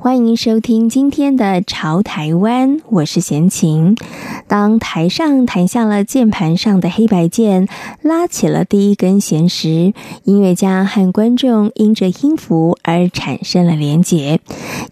欢迎收听今天的《潮台湾》，我是闲琴。当台上弹下了键盘上的黑白键，拉起了第一根弦时，音乐家和观众因着音符而产生了连结。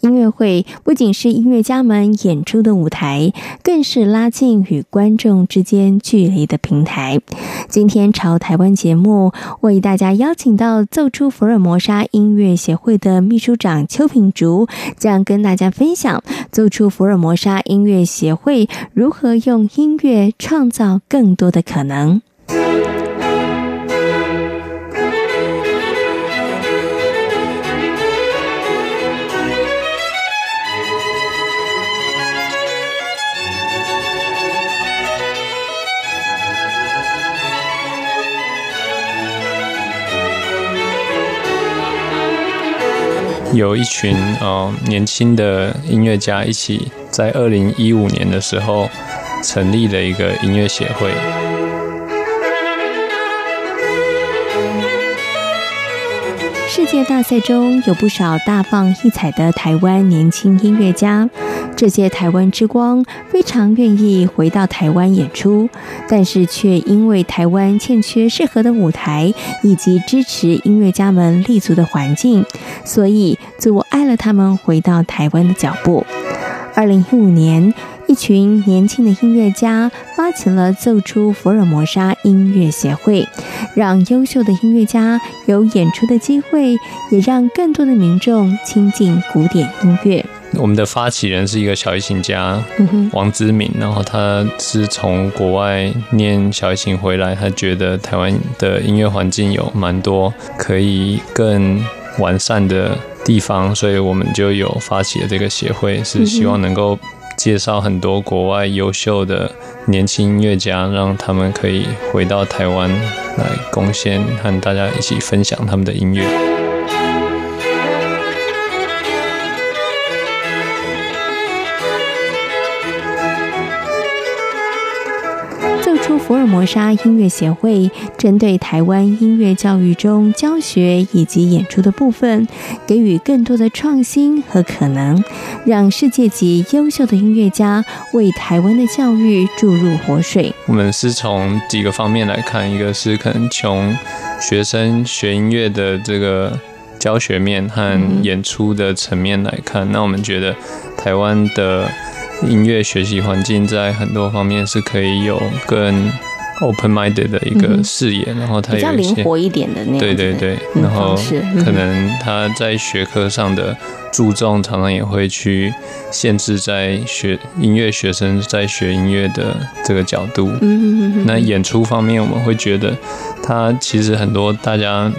音乐会不仅是音乐家们演出的舞台，更是拉近与观众之间距离的平台。今天《潮台湾》节目为大家邀请到奏出福尔摩沙音乐协会的秘书长邱品竹，将跟大家分享奏出福尔摩沙音乐协会如何用音乐创造更多的可能。有一群呃年轻的音乐家一起在二零一五年的时候成立了一个音乐协会。世界大赛中有不少大放异彩的台湾年轻音乐家。这些台湾之光非常愿意回到台湾演出，但是却因为台湾欠缺适合的舞台以及支持音乐家们立足的环境，所以阻碍了他们回到台湾的脚步。二零一五年，一群年轻的音乐家发起了奏出福尔摩沙音乐协会，让优秀的音乐家有演出的机会，也让更多的民众亲近古典音乐。我们的发起人是一个小提琴家王之敏，然后他是从国外念小提琴回来，他觉得台湾的音乐环境有蛮多可以更完善的地方，所以我们就有发起了这个协会，是希望能够介绍很多国外优秀的年轻音乐家，让他们可以回到台湾来贡献，和大家一起分享他们的音乐。福尔摩沙音乐协会针对台湾音乐教育中教学以及演出的部分，给予更多的创新和可能，让世界级优秀的音乐家为台湾的教育注入活水。我们是从几个方面来看，一个是可能从学生学音乐的这个教学面和演出的层面来看，那我们觉得台湾的。音乐学习环境在很多方面是可以有更 open-minded 的一个视野，嗯、然后它比较灵活一点的那种。对对对，然后可能他在学科上的注重，常常也会去限制在学音乐学生在学音乐的这个角度。嗯。那演出方面，我们会觉得他其实很多大家。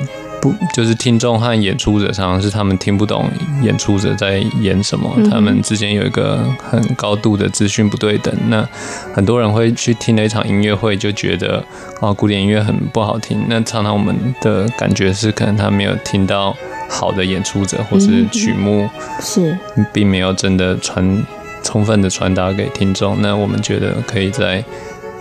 不，就是听众和演出者常常是他们听不懂演出者在演什么，他们之间有一个很高度的资讯不对等。那很多人会去听了一场音乐会，就觉得啊，古典音乐很不好听。那常常我们的感觉是，可能他没有听到好的演出者，或是曲目是并没有真的传充分的传达给听众。那我们觉得可以在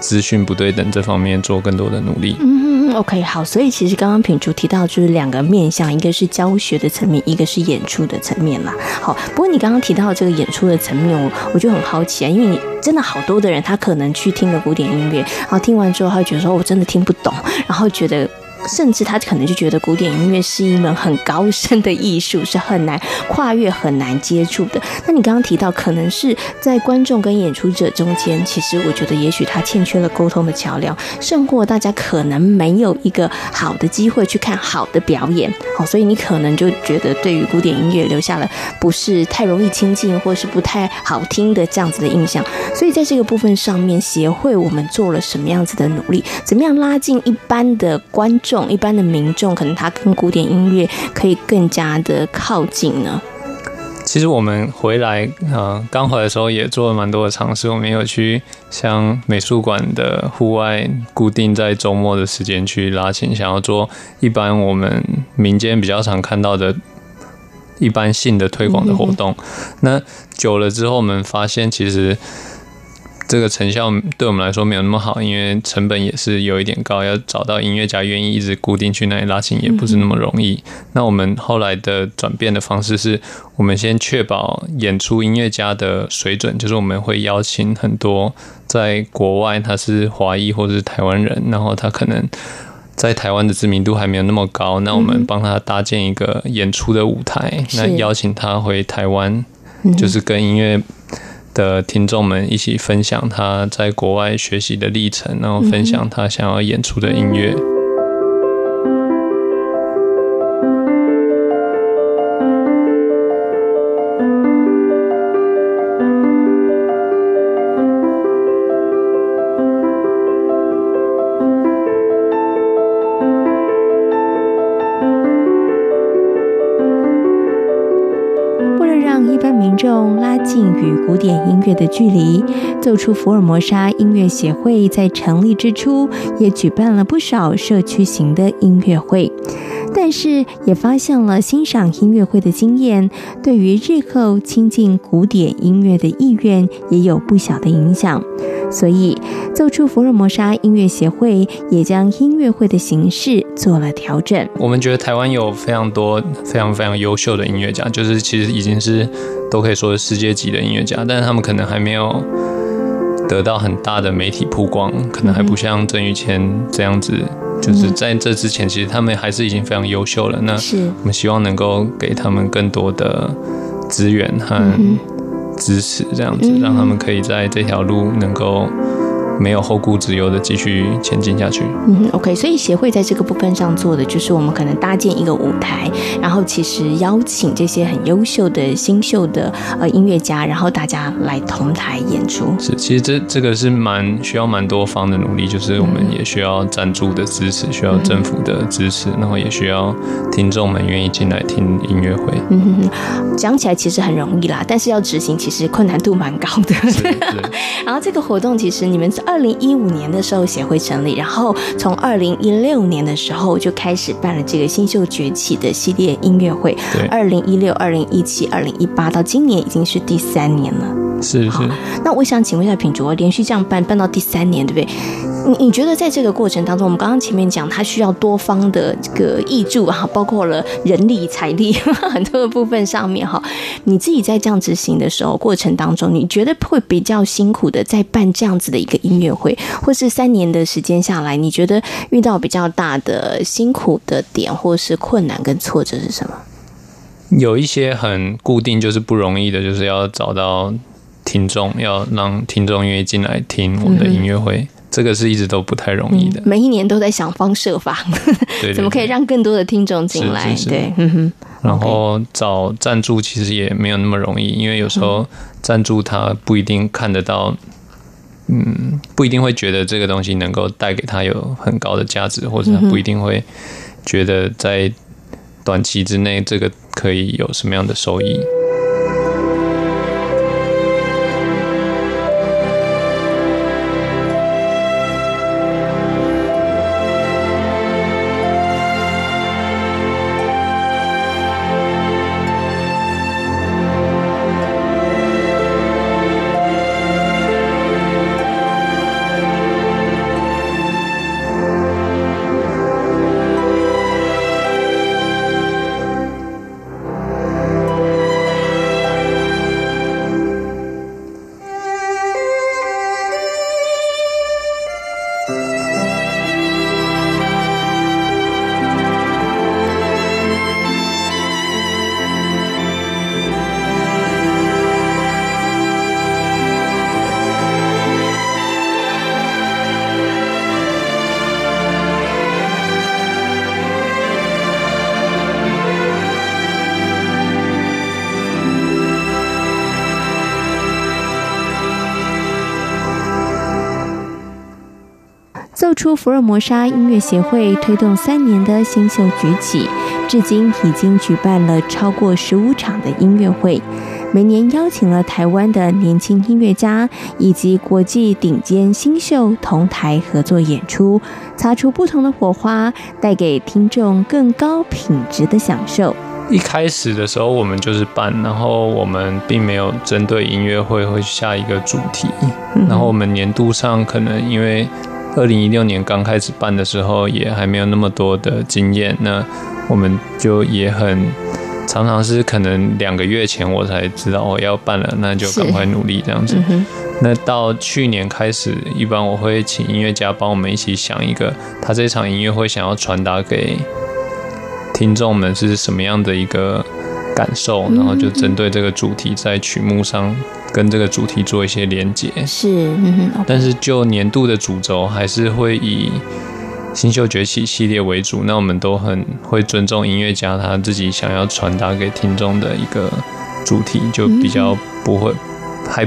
资讯不对等这方面做更多的努力。嗯 OK，好，所以其实刚刚品竹提到就是两个面向，一个是教学的层面，一个是演出的层面啦。好，不过你刚刚提到这个演出的层面，我我就很好奇啊，因为你真的好多的人，他可能去听了古典音乐，然后听完之后，他会觉得说我真的听不懂，然后觉得。甚至他可能就觉得古典音乐是一门很高深的艺术，是很难跨越、很难接触的。那你刚刚提到，可能是在观众跟演出者中间，其实我觉得也许他欠缺了沟通的桥梁，胜过大家可能没有一个好的机会去看好的表演。好，所以你可能就觉得对于古典音乐留下了不是太容易亲近，或是不太好听的这样子的印象。所以在这个部分上面，协会我们做了什么样子的努力？怎么样拉近一般的观众？一般的民众可能他跟古典音乐可以更加的靠近呢？其实我们回来啊，刚回来的时候也做了蛮多的尝试。我们有去像美术馆的户外，固定在周末的时间去拉琴，想要做一般我们民间比较常看到的一般性的推广的活动。那久了之后，我们发现其实。这个成效对我们来说没有那么好，因为成本也是有一点高，要找到音乐家愿意一直固定去那里拉琴也不是那么容易。那我们后来的转变的方式是，我们先确保演出音乐家的水准，就是我们会邀请很多在国外他是华裔或者是台湾人，然后他可能在台湾的知名度还没有那么高，那我们帮他搭建一个演出的舞台，那邀请他回台湾，就是跟音乐。的听众们一起分享他在国外学习的历程，然后分享他想要演出的音乐。拉近与古典音乐的距离，奏出福尔摩沙音乐协会在成立之初也举办了不少社区型的音乐会，但是也发现了欣赏音乐会的经验，对于日后亲近古典音乐的意愿也有不小的影响。所以，奏出福尔摩沙音乐协会也将音乐会的形式做了调整。我们觉得台湾有非常多非常非常优秀的音乐家，就是其实已经是都可以说是世界级的音乐家，但是他们可能还没有得到很大的媒体曝光，可能还不像郑宇谦这样子。就是在这之前，其实他们还是已经非常优秀了。那我们希望能够给他们更多的资源和。支持这样子，让他们可以在这条路能够。没有后顾之忧的继续前进下去。嗯，OK，所以协会在这个部分上做的就是，我们可能搭建一个舞台，然后其实邀请这些很优秀的新秀的呃音乐家，然后大家来同台演出。是，其实这这个是蛮需要蛮多方的努力，就是我们也需要赞助的支持，需要政府的支持，然后也需要听众们愿意进来听音乐会。嗯哼哼，讲起来其实很容易啦，但是要执行其实困难度蛮高的。是，然后这个活动其实你们。二零一五年的时候协会成立，然后从二零一六年的时候就开始办了这个新秀崛起的系列音乐会。对，二零一六、二零一七、二零一八到今年已经是第三年了。是是。那我想请问一下品卓，连续这样办办到第三年，对不对？你你觉得在这个过程当中，我们刚刚前面讲，它需要多方的这个挹助啊，包括了人力、财力 很多的部分上面哈。你自己在这样执行的时候，过程当中，你觉得会比较辛苦的，在办这样子的一个音乐会，或是三年的时间下来，你觉得遇到比较大的辛苦的点，或是困难跟挫折是什么？有一些很固定，就是不容易的，就是要找到听众，要让听众愿意进来听我们的音乐会。嗯这个是一直都不太容易的，每一年都在想方设法，怎么可以让更多的听众进来？是是是对，嗯哼。然后找赞助其实也没有那么容易，因为有时候赞助他不一定看得到，嗯，不一定会觉得这个东西能够带给他有很高的价值，或者他不一定会觉得在短期之内这个可以有什么样的收益。出福尔摩沙音乐协会推动三年的新秀崛起，至今已经举办了超过十五场的音乐会，每年邀请了台湾的年轻音乐家以及国际顶尖新秀同台合作演出，擦出不同的火花，带给听众更高品质的享受。一开始的时候，我们就是办，然后我们并没有针对音乐会会下一个主题，然后我们年度上可能因为二零一六年刚开始办的时候，也还没有那么多的经验，那我们就也很常常是可能两个月前我才知道我要办了，那就赶快努力这样子。那到去年开始，一般我会请音乐家帮我们一起想一个他这场音乐会想要传达给。听众们是什么样的一个感受？然后就针对这个主题，在曲目上跟这个主题做一些连接。是，但是就年度的主轴还是会以新秀崛起系列为主。那我们都很会尊重音乐家他自己想要传达给听众的一个主题，就比较不会还。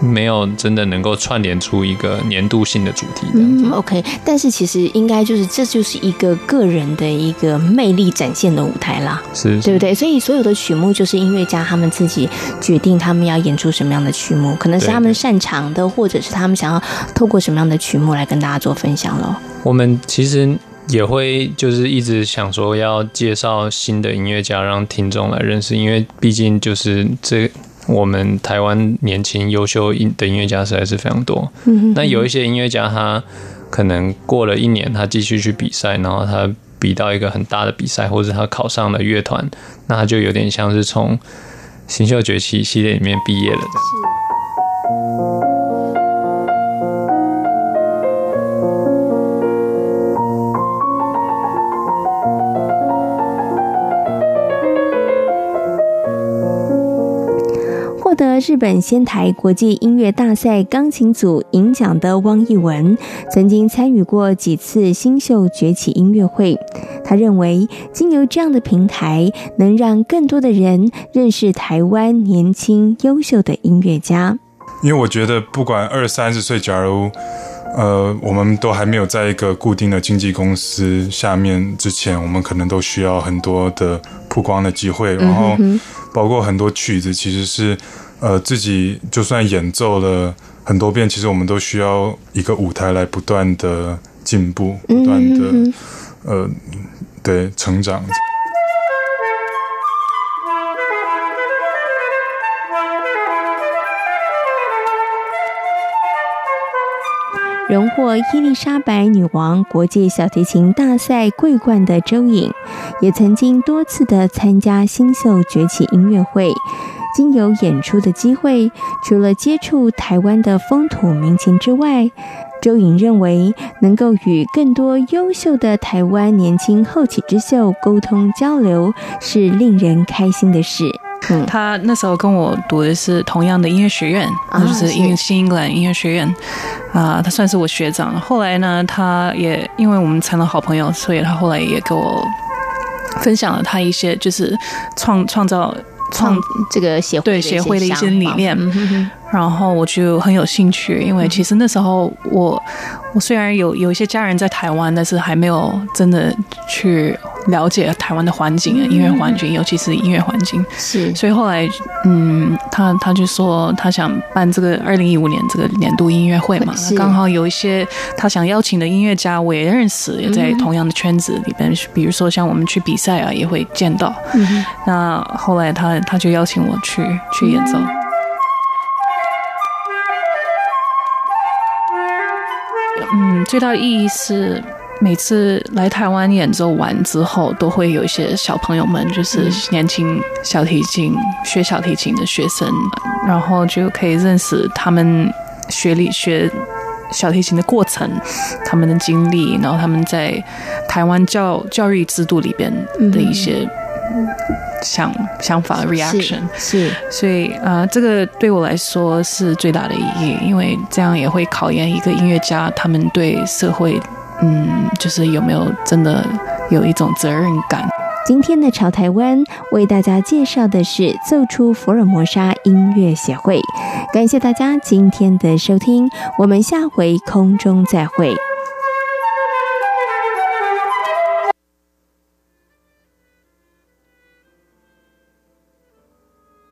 没有真的能够串联出一个年度性的主题的。嗯，OK。但是其实应该就是这就是一个个人的一个魅力展现的舞台啦，是，是，对不对？所以所有的曲目就是音乐家他们自己决定他们要演出什么样的曲目，可能是他们擅长的，或者是他们想要透过什么样的曲目来跟大家做分享喽。我们其实也会就是一直想说要介绍新的音乐家，让听众来认识，因为毕竟就是这。我们台湾年轻优秀音的音乐家实在是非常多。那有一些音乐家，他可能过了一年，他继续去比赛，然后他比到一个很大的比赛，或者他考上了乐团，那他就有点像是从新秀崛起系列里面毕业了的。得日本仙台国际音乐大赛钢琴组银奖的汪艺文，曾经参与过几次新秀崛起音乐会。他认为，经由这样的平台，能让更多的人认识台湾年轻优秀的音乐家。因为我觉得，不管二三十岁，假如呃，我们都还没有在一个固定的经纪公司下面之前，我们可能都需要很多的曝光的机会，然后包括很多曲子，其实是。呃，自己就算演奏了很多遍，其实我们都需要一个舞台来不断的进步，不断的、嗯、呃，对成长。荣获伊丽莎白女王国际小提琴大赛桂冠的周颖，也曾经多次的参加新秀崛起音乐会。经由演出的机会，除了接触台湾的风土民情之外，周颖认为能够与更多优秀的台湾年轻后起之秀沟通交流，是令人开心的事。嗯，他那时候跟我读的是同样的音乐学院，那就是英新英格兰音乐学院啊，他算是我学长。后来呢，他也因为我们成了好朋友，所以他后来也给我分享了他一些就是创创造。创这个协会对协会的一些理念，然后我就很有兴趣，因为其实那时候我我虽然有有一些家人在台湾，但是还没有真的去了解台湾的环境啊，音乐环境，尤其是音乐环境。是，所以后来，嗯，他他就说他想办这个二零一五年这个年度音乐会嘛，刚好有一些他想邀请的音乐家我也认识，也在同样的圈子里边，比如说像我们去比赛啊，也会见到。那后来他他就邀请我去去演奏。嗯，最大的意义是。每次来台湾演奏完之后，都会有一些小朋友们，就是年轻小提琴学小提琴的学生，然后就可以认识他们学理学小提琴的过程，他们的经历，然后他们在台湾教教育制度里边的一些想想法 reaction 是，所以啊、呃，这个对我来说是最大的意义，因为这样也会考验一个音乐家他们对社会。嗯，就是有没有真的有一种责任感？今天的潮台湾为大家介绍的是奏出福尔摩沙音乐协会，感谢大家今天的收听，我们下回空中再会。